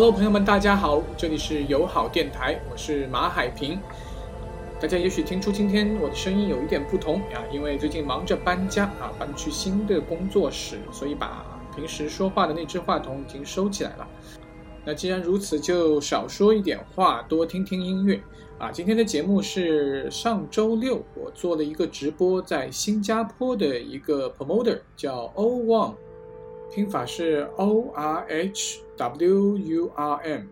Hello，朋友们，大家好，这里是友好电台，我是马海平。大家也许听出今天我的声音有一点不同啊，因为最近忙着搬家啊，搬去新的工作室，所以把平时说话的那只话筒已经收起来了。那既然如此，就少说一点话，多听听音乐啊。今天的节目是上周六我做了一个直播，在新加坡的一个 promoter 叫 O Wang，拼法是 O R H。W U R M，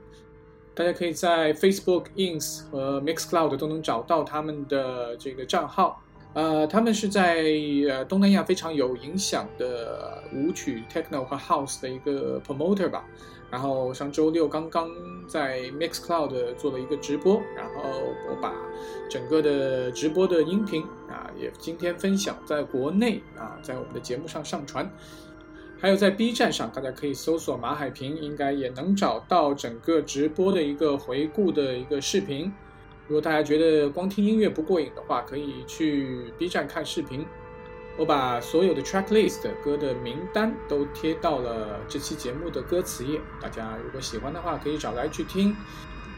大家可以在 Facebook、Ins 和 Mixcloud 都能找到他们的这个账号。呃，他们是在呃东南亚非常有影响的舞曲 Techno 和 House 的一个 promoter 吧。然后上周六刚刚在 Mixcloud 做了一个直播，然后我把整个的直播的音频啊也今天分享在国内啊，在我们的节目上上传。还有在 B 站上，大家可以搜索马海平，应该也能找到整个直播的一个回顾的一个视频。如果大家觉得光听音乐不过瘾的话，可以去 B 站看视频。我把所有的 track list 歌的名单都贴到了这期节目的歌词页，大家如果喜欢的话，可以找来去听。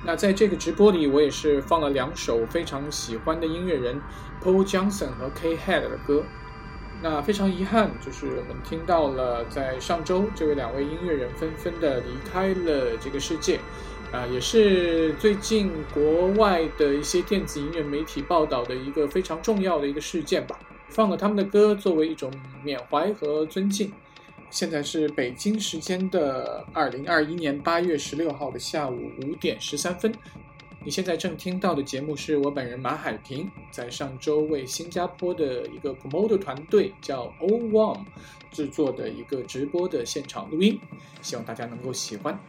那在这个直播里，我也是放了两首非常喜欢的音乐人 Paul Johnson 和 K Head 的歌。那非常遗憾，就是我们听到了在上周，这位两位音乐人纷纷的离开了这个世界，啊，也是最近国外的一些电子音乐媒体报道的一个非常重要的一个事件吧。放了他们的歌作为一种缅怀和尊敬。现在是北京时间的二零二一年八月十六号的下午五点十三分。你现在正听到的节目是我本人马海平在上周为新加坡的一个 promoter 团队叫 O One 制作的一个直播的现场录音，希望大家能够喜欢。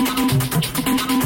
お客様